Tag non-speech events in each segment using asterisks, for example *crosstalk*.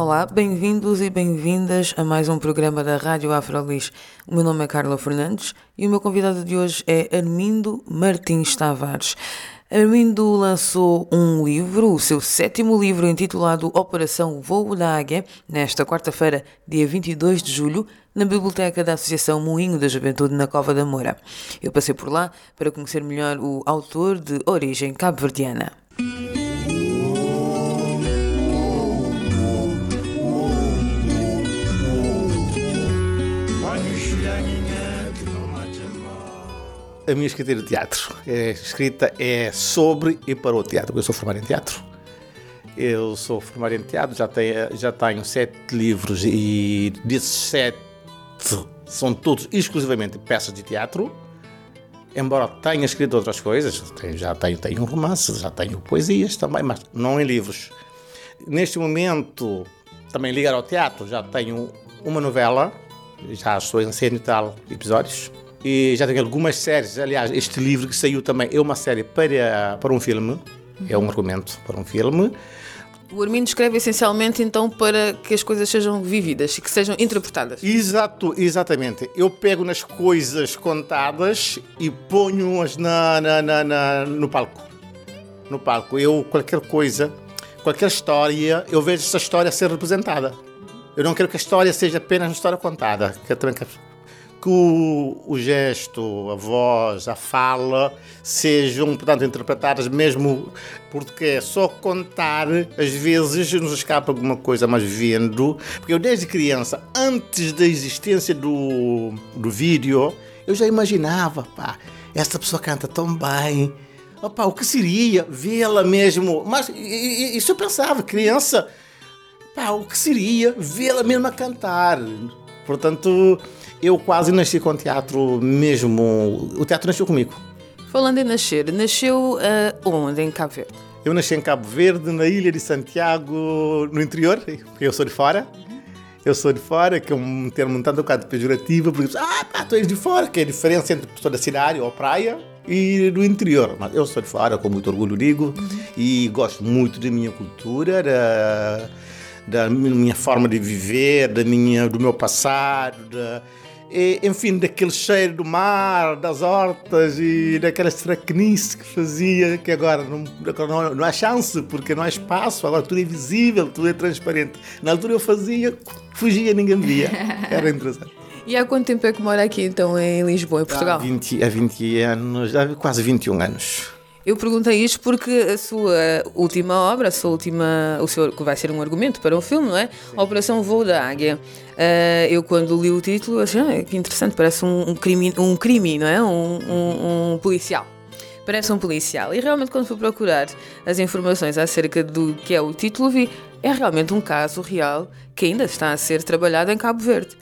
Olá, bem-vindos e bem-vindas a mais um programa da Rádio Afrolis. O meu nome é Carla Fernandes e o meu convidado de hoje é Armindo Martins Tavares. Armindo lançou um livro, o seu sétimo livro, intitulado Operação Voo da Águia, nesta quarta-feira, dia 22 de julho, na biblioteca da Associação Moinho da Juventude na Cova da Moura. Eu passei por lá para conhecer melhor o autor de origem cabo-verdiana. A minha escrita de teatro. A escrita é sobre e para o teatro, eu sou formado em teatro. Eu sou formado em teatro, já tenho, já tenho sete livros e desses sete são todos exclusivamente peças de teatro. Embora tenha escrito outras coisas, já tenho, tenho romances, já tenho poesias também, mas não em livros. Neste momento, também ligado ao teatro, já tenho uma novela, já estou em 100 e tal episódios e já tenho algumas séries. Aliás, este livro que saiu também é uma série para, para um filme, é um argumento para um filme. O Armindo escreve essencialmente então para que as coisas sejam vividas e que sejam interpretadas. Exato, exatamente. Eu pego nas coisas contadas e ponho-as na, na, na, na, no palco. No palco. Eu, qualquer coisa, qualquer história, eu vejo essa história ser representada. Eu não quero que a história seja apenas uma história contada. Quero também que que o, o, gesto, a voz, a fala sejam, portanto, interpretadas mesmo porque é só contar, às vezes nos escapa alguma coisa, mas vendo, porque eu desde criança, antes da existência do, do vídeo, eu já imaginava, pá, essa pessoa canta tão bem, opa, o que seria vê-la mesmo, mas isso eu pensava, criança, pá, o que seria vê-la mesmo a cantar, portanto eu quase nasci com teatro mesmo. O teatro nasceu comigo. Falando em nascer, nasceu uh, onde? Em Cabo Verde? Eu nasci em Cabo Verde, na ilha de Santiago, no interior, porque eu sou de fora. Eu sou de fora, que é um termo um tanto um bocado pejorativo, porque ah, pá, tu és de fora, que é a diferença entre pessoa da cidade ou praia e do interior. Mas eu sou de fora, com muito orgulho digo, e gosto muito da minha cultura, da, da minha forma de viver, da minha, do meu passado, da, e, enfim, daquele cheiro do mar, das hortas e daquela estracanice que fazia, que agora não, não, não há chance, porque não há espaço, agora tudo é visível, tudo é transparente. Na altura eu fazia, fugia, ninguém via. *laughs* Era interessante. E há quanto tempo é que mora aqui então em Lisboa, em Portugal? Há 20, há 20 anos, há quase 21 anos. Eu perguntei isto porque a sua última obra, a sua última, o seu, que vai ser um argumento para o filme, não é? A Operação Voo da Águia. Uh, eu quando li o título achei ah, que interessante, parece um, um, crime, um crime, não é? Um, um, um policial parece um policial. E realmente, quando fui procurar as informações acerca do que é o título, vi é realmente um caso real que ainda está a ser trabalhado em Cabo Verde.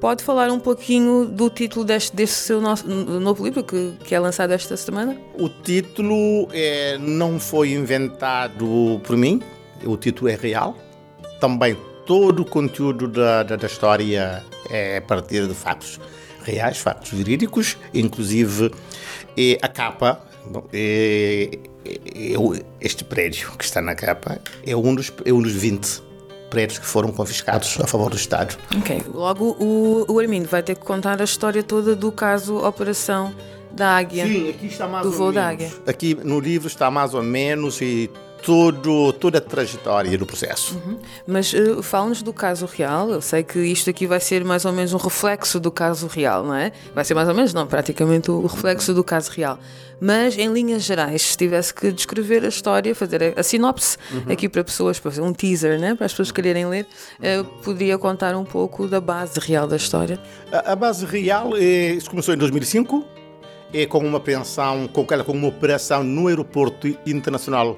Pode falar um pouquinho do título deste, deste seu nosso, novo livro que, que é lançado esta semana? O título é, não foi inventado por mim, o título é real. Também todo o conteúdo da, da, da história é a partir de fatos reais, fatos verídicos, inclusive é, a capa. É, é, este prédio que está na capa é um dos, é um dos 20 prédios que foram confiscados a favor do Estado. Ok, logo o, o Armindo vai ter que contar a história toda do caso Operação da Águia. Sim, aqui está mais do voo menos. da Águia. Aqui no livro está mais ou menos e todo, toda a trajetória do processo. Uhum. Mas uh, fala-nos do caso real. Eu sei que isto aqui vai ser mais ou menos um reflexo do caso real, não é? Vai ser mais ou menos, não, praticamente o reflexo do caso real. Mas, em linhas gerais, se tivesse que descrever a história, fazer a, a sinopse uhum. aqui para pessoas, para fazer um teaser, né? para as pessoas quererem ler, uh, poderia contar um pouco da base real da história? A, a base real é, isso começou em 2005, é com uma pensão, com, com uma operação no aeroporto internacional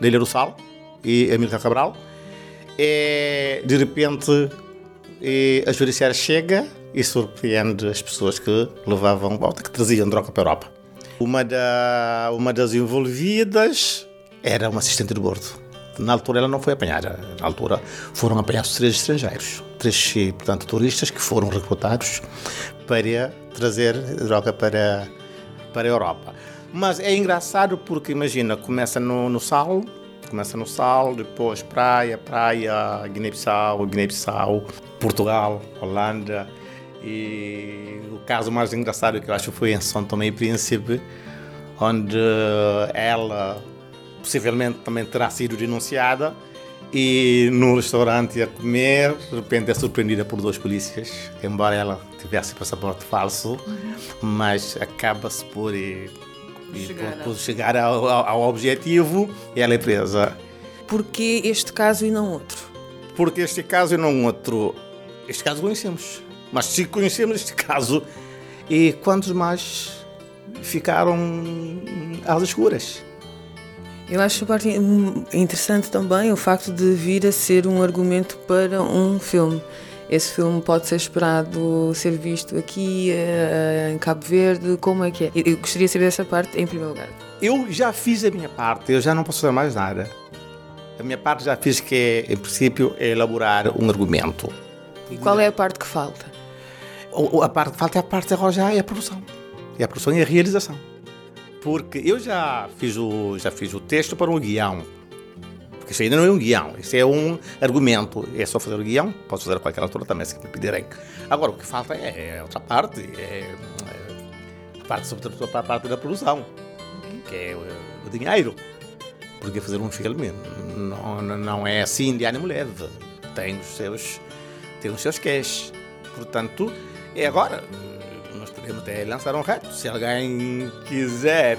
da Ilha do Sal e Amílcar Cabral. E, de repente, e a judiciária chega e surpreende as pessoas que levavam, que traziam droga para a Europa. Uma, da, uma das envolvidas era uma assistente de bordo. Na altura ela não foi apanhada. Na altura foram apanhados três estrangeiros, três, portanto, turistas que foram recrutados para trazer droga para, para a Europa. Mas é engraçado porque, imagina, começa no, no Sal, começa no Sal, depois praia, praia, Guiné-Bissau, Guiné-Bissau, Portugal, Holanda. E o caso mais engraçado que eu acho foi em São Tomé e Príncipe, onde ela possivelmente também terá sido denunciada e no restaurante a comer, de repente é surpreendida por dois polícias, embora ela tivesse passaporte falso, uhum. mas acaba-se por, e, chegar, por, por chegar ao, ao, objetivo ela é presa. Porquê este caso e não outro? Porque este caso e não outro? Este caso conhecemos, mas se conhecemos este caso, e quantos mais ficaram às escuras? Eu acho interessante também o facto de vir a ser um argumento para um filme. Esse filme pode ser esperado ser visto aqui uh, em Cabo Verde, como é que é? Eu gostaria de saber essa parte em primeiro lugar. Eu já fiz a minha parte, eu já não posso fazer mais nada. A minha parte já fiz que é, em princípio, é elaborar um argumento. E qual é a parte que falta? A parte que falta é a parte de arrojar é a produção. É a produção e a realização porque eu já fiz o, já fiz o texto para um guião. Porque isso ainda não é um guião, isso é um argumento. É só fazer o guião, posso fazer a qualquer altura também, se me pedirem. Agora, o que falta é, é outra parte, é, é parte, sobretudo a parte da produção, que é o, o dinheiro. Porque fazer um filme não, não é assim de ânimo leve. Tem os seus, tem os seus cash. Portanto, é agora podemos até lançar um reto. Se alguém quiser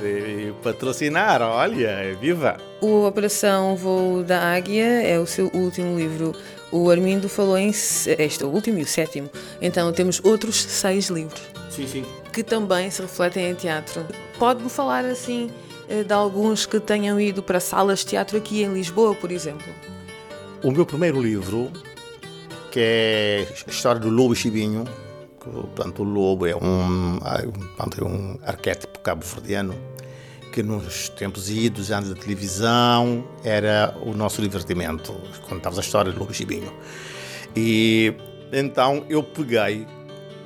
patrocinar, olha, viva! O Operação Voo da Águia é o seu último livro. O Armindo falou em este, o último e o sétimo. Então temos outros seis livros. Sim, sim. Que também se refletem em teatro. Pode-me falar assim eh, de alguns que tenham ido para salas de teatro aqui em Lisboa, por exemplo? O meu primeiro livro, que é a história do Lobo Chibinho, Portanto, o lobo é um, é um arquétipo cabo-verdiano que nos tempos idos, antes da televisão, era o nosso divertimento. Contava a história do lobo chibinho. E então eu peguei,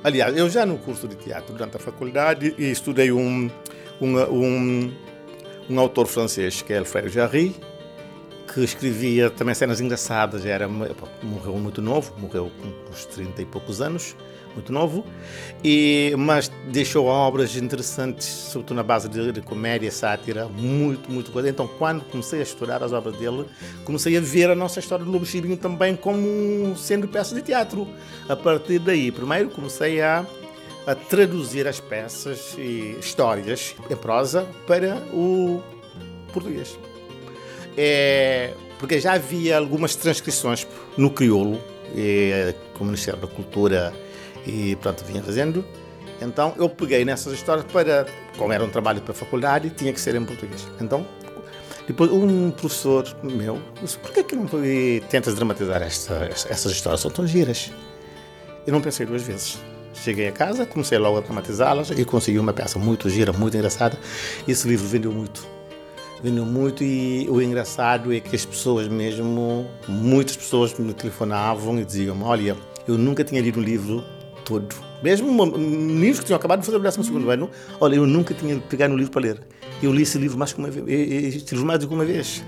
aliás, eu já no curso de teatro, durante a faculdade, estudei um, um, um, um autor francês, que é Alfredo Jarry, que escrevia também cenas engraçadas. Era, morreu muito novo, morreu com uns 30 e poucos anos muito novo, e, mas deixou obras interessantes, sobretudo na base de, de comédia, sátira, muito, muito coisa. Então, quando comecei a estudar as obras dele, comecei a ver a nossa história do Lobo Chibinho também como sendo peça de teatro. A partir daí, primeiro comecei a, a traduzir as peças e histórias em prosa para o português. É, porque já havia algumas transcrições no crioulo, e, como Ministério da Cultura e pronto, vinha fazendo. Então eu peguei nessas histórias para, como era um trabalho para a faculdade, tinha que ser em português. Então, depois um professor meu disse, por que, que não tentas dramatizar esta, essas histórias? São tão giras. Eu não pensei duas vezes. Cheguei a casa, comecei logo a dramatizá-las e consegui uma peça muito gira, muito engraçada. Esse livro vendeu muito. Vendeu muito e o engraçado é que as pessoas mesmo, muitas pessoas me telefonavam e diziam olha, eu nunca tinha lido um livro todo. Mesmo meninos que tinham acabado de fazer o 12 segundo ano, olha, eu nunca tinha pegado no livro para ler. Eu li esse livro mais que uma vez, este livro mais do que uma vez.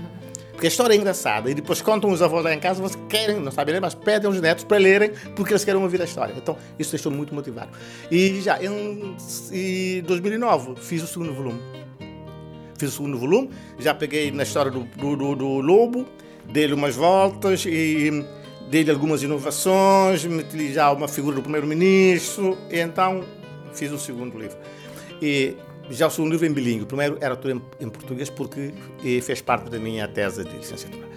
Porque a história é engraçada e depois contam os avós lá em casa, vocês querem, não sabem ler, mas pedem os netos para lerem porque eles querem ouvir a história. Então, isso deixou muito motivado. E já em, em 2009 fiz o segundo volume. Fiz o segundo volume, já peguei na história do, do, do, do lobo, dei-lhe umas voltas e dei-lhe algumas inovações, meti-lhe já uma figura do primeiro-ministro, e então fiz o segundo livro. E já o segundo livro em bilíngue. O primeiro era tudo em, em português porque fez parte da minha tese de licenciatura.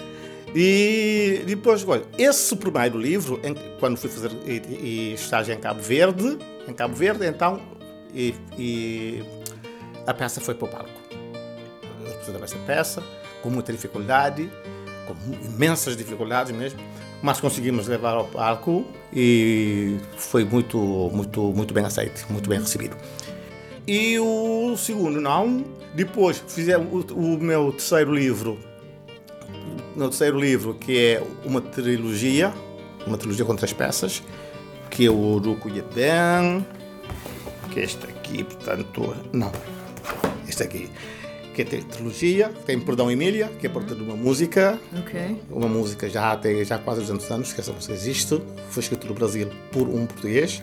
E depois, olha, esse primeiro livro, em, quando fui fazer e, e estágio em Cabo Verde, em Cabo Verde, então, e, e a peça foi para o palco. Eu essa peça, com muita dificuldade, com imensas dificuldades mesmo, mas conseguimos levar ao palco e foi muito, muito, muito bem aceito, muito bem recebido. E o segundo não. Depois fizemos o, o meu terceiro livro, meu terceiro livro que é uma trilogia, uma trilogia com três peças, que é o Ruco Yeben, que é este aqui, portanto, não, este aqui que tem trilogia, tem Perdão Emília, que é por de uma música, Ok. uma música já tem já quase 200 anos que essa música existe, foi escrita no Brasil por um português.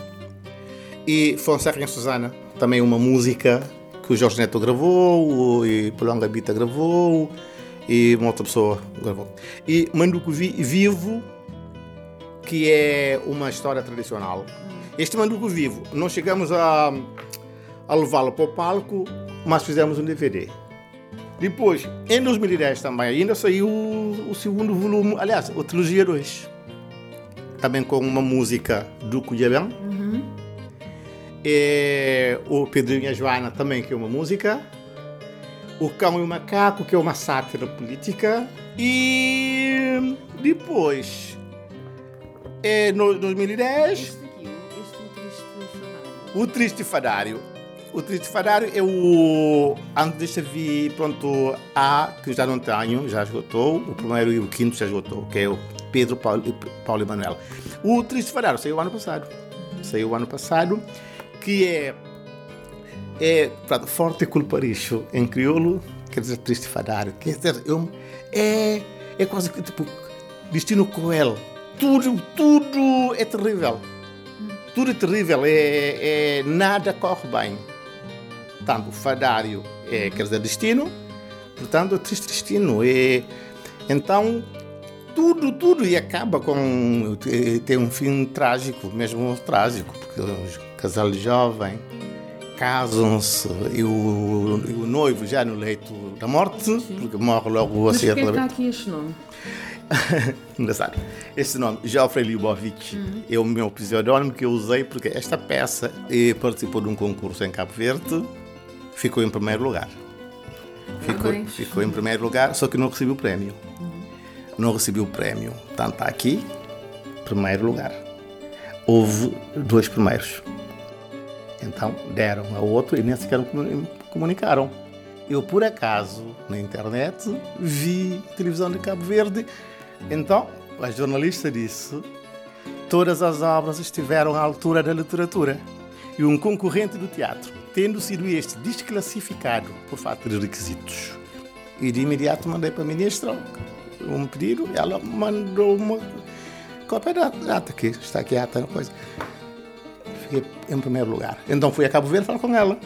E Fonseca em Susana, também uma música que o Jorge Neto gravou, e Polonga Bita gravou, e uma outra pessoa gravou. E Manduco Vi- Vivo, que é uma história tradicional. Este Manduco Vivo, nós chegamos a, a levá-lo para o palco, mas fizemos um DVD. Depois, em 2010 também, ainda saiu o, o segundo volume, aliás, a trilogia 2. Também com uma música do Cuiabão. É, o Pedrinho e a Joana também, que é uma música. O Cão e o Macaco, que é uma sátira política. E depois, no 2010, Este aqui, este o Triste Fadário. O Triste Fadário é o. Antes deste vi, pronto, A, que já não tenho, já esgotou. O primeiro e o quinto já esgotou, que é o Pedro Paulo, Paulo Emanuel. O Triste Fadário saiu ano passado. Saiu ano passado, que é. É, pronto, Forte Culparicho em crioulo, quer dizer, Triste Fadário. Quer dizer, é, um- é, é quase que tipo. Destino cruel. Tudo, tudo é terrível tudo é terrível, é, é- nada corre bem. Tanto fadário é, quer dizer, destino, portanto, é triste destino. É, então, tudo, tudo, e acaba com. eh, tem um fim trágico, mesmo trágico, porque o casal jovem casam-se e o, e o noivo já no leito da morte, porque morre logo Mas assim. porquê que pela- está aqui este nome? *laughs* Engraçado. Esse nome, Geoffrey Libovic, é o meu pseudônimo que eu usei porque esta peça eh, participou de um concurso em Cabo Verde, ficou em primeiro lugar. Ficou, ficou em primeiro lugar, só que não recebeu o prémio. Não recebeu o prémio. Portanto, está aqui, primeiro lugar. Houve dois primeiros. Então, deram a outro e nem sequer comunicaram. Eu, por acaso, na internet, vi televisão de Cabo Verde. Então, a jornalista disse: todas as obras estiveram à altura da literatura. E um concorrente do teatro, tendo sido este desclassificado por falta de requisitos. E de imediato mandei para a ministra um pedido, ela mandou uma cópia da ata, que está aqui a ata, coisa. Fiquei em primeiro lugar. Então fui a Cabo Verde falar com ela.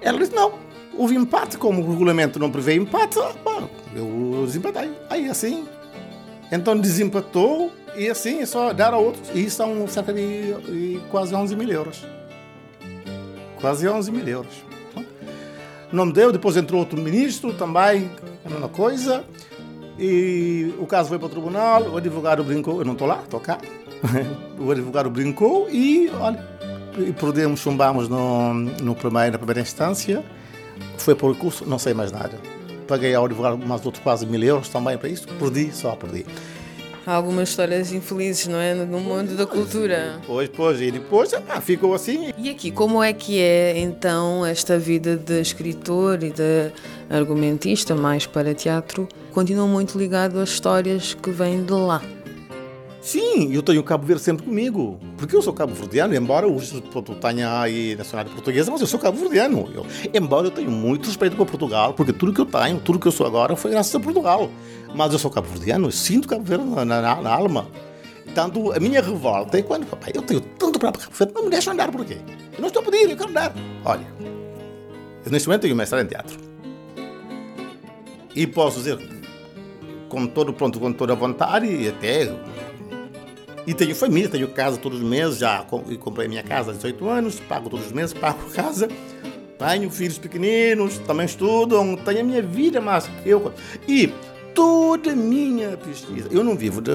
Ela disse: não, houve empate, como o regulamento não prevê empate, pá, eu desempatei. Aí assim. Então desempatou e assim só dar a outros. E são cerca de, quase 11 mil euros. Quase 11 mil euros. Não deu, depois entrou outro ministro também, a mesma coisa. E o caso foi para o tribunal, o advogado brincou, eu não estou lá, estou cá. *laughs* o advogado brincou e, olha, e perdemos, chumbamos no, no primeiro, na primeira instância. Foi por recurso, não sei mais nada. Paguei ao advogado mais outros quase mil euros também para isso, perdi, só perdi. Há algumas histórias infelizes, não é? No mundo da cultura. Pois, pois, e depois epá, ficou assim. E aqui, como é que é então esta vida de escritor e de argumentista, mais para teatro? Continua muito ligado às histórias que vêm de lá. Sim, eu tenho Cabo Verde sempre comigo, porque eu sou cabo-verdiano, embora hoje pronto, tenha aí nacionalidade portuguesa, mas eu sou cabo-verdiano. Eu- Embora eu tenha muito respeito por Portugal, porque tudo que eu tenho, tudo que eu sou agora foi graças a Portugal. Mas eu sou cabo-verdiano, eu sinto Cabo Verde na, na- na alma. Tanto a minha revolta é quando, papai, eu tenho tanto para Cabo Verde, não me deixam andar por quê? Eu não estou a pedir, eu quero andar. Olha, eu neste momento tenho mestrado em teatro. E posso dizer com todo, pronto, com toda a vontade e até e tenho família, tenho casa todos os meses, já com- comprei minha casa há 18 anos, pago todos os meses, *laughs* pago casa. Tenho filhos pequeninos, também estudam, tenho a minha vida, mas eu. E toda a minha pesquisa, eu não vivo de.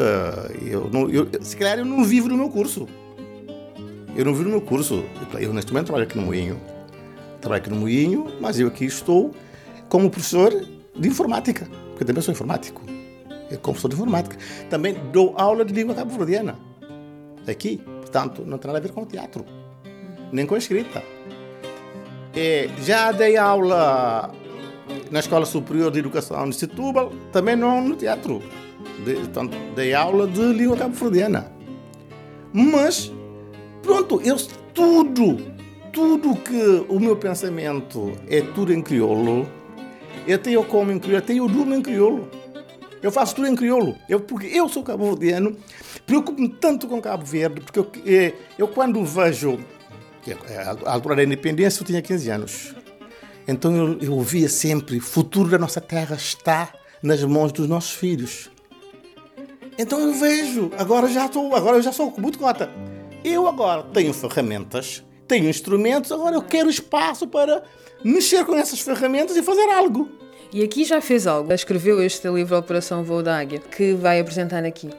Eu não, eu, se calhar eu não vivo do meu curso. Eu não vivo do meu curso. Eu neste momento trabalho aqui no Moinho. Trabalho aqui no Moinho, mas eu aqui estou como professor de informática, porque eu também sou informático. É professor de informática. Também dou aula de língua cabo-verdiana. Aqui. Portanto, não tem nada a ver com teatro. Nem com escrita. É, já dei aula na Escola Superior de Educação de Setúbal, também não no teatro. De, portanto, dei aula de língua cabo-verdiana. Mas, pronto, eu tudo, tudo que o meu pensamento é tudo em crioulo, eu como em crioulo, eu durmo em crioulo. Eu faço tudo em crioulo. Eu, porque eu sou cabo-verdiano, preocupo-me tanto com Cabo Verde, porque eu, eh, eu quando vejo. A altura da independência eu tinha 15 anos. Então eu, eu via sempre: o futuro da nossa terra está nas mãos dos nossos filhos. Então eu vejo, agora já estou, agora eu já sou muito cota. Eu agora tenho ferramentas, tenho instrumentos, agora eu quero espaço para mexer com essas ferramentas e fazer algo. E aqui já fez algo. Escreveu este livro Operação Voo da Águia, que vai apresentar aqui.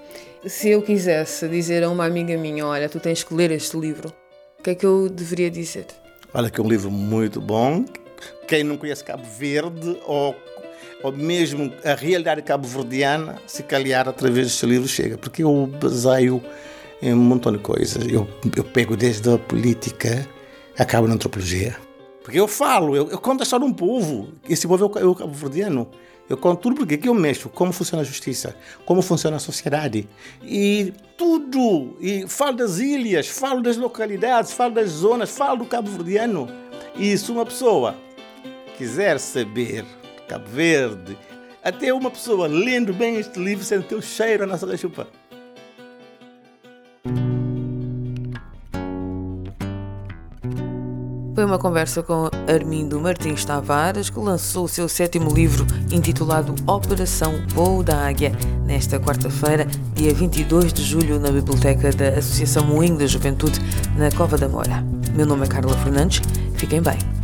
Se eu quisesse dizer a uma amiga minha, olha, tu tens que ler este livro, o que é que eu deveria dizer? Olha que é um livro muito bom. Quem não conhece Cabo Verde ou ou mesmo a realidade cabo-verdiana, se calhar através deste livro chega, porque eu baseio em um montão de coisas. Eu, eu pego desde a política, acabo na antropologia. Porque eu falo, eu, eu conto a história de um povo. Esse povo é o, é o cabo-verdiano. Eu conto tudo porque aqui eu mexo, como funciona a justiça, como funciona a sociedade. E tudo. E falo das ilhas, falo das localidades, falo das zonas, falo do cabo-verdiano. E se uma pessoa quiser saber Cabo Verde. Até uma pessoa lendo bem este livro sente o cheiro na sua chupa. Foi uma conversa com Armindo Martins Tavares, que lançou o seu sétimo livro intitulado Operação Voo da Águia, nesta quarta-feira, dia 22 de julho, na biblioteca da Associação Moinho da Juventude, na Cova da Mora. Meu nome é Carla Fernandes, fiquem bem.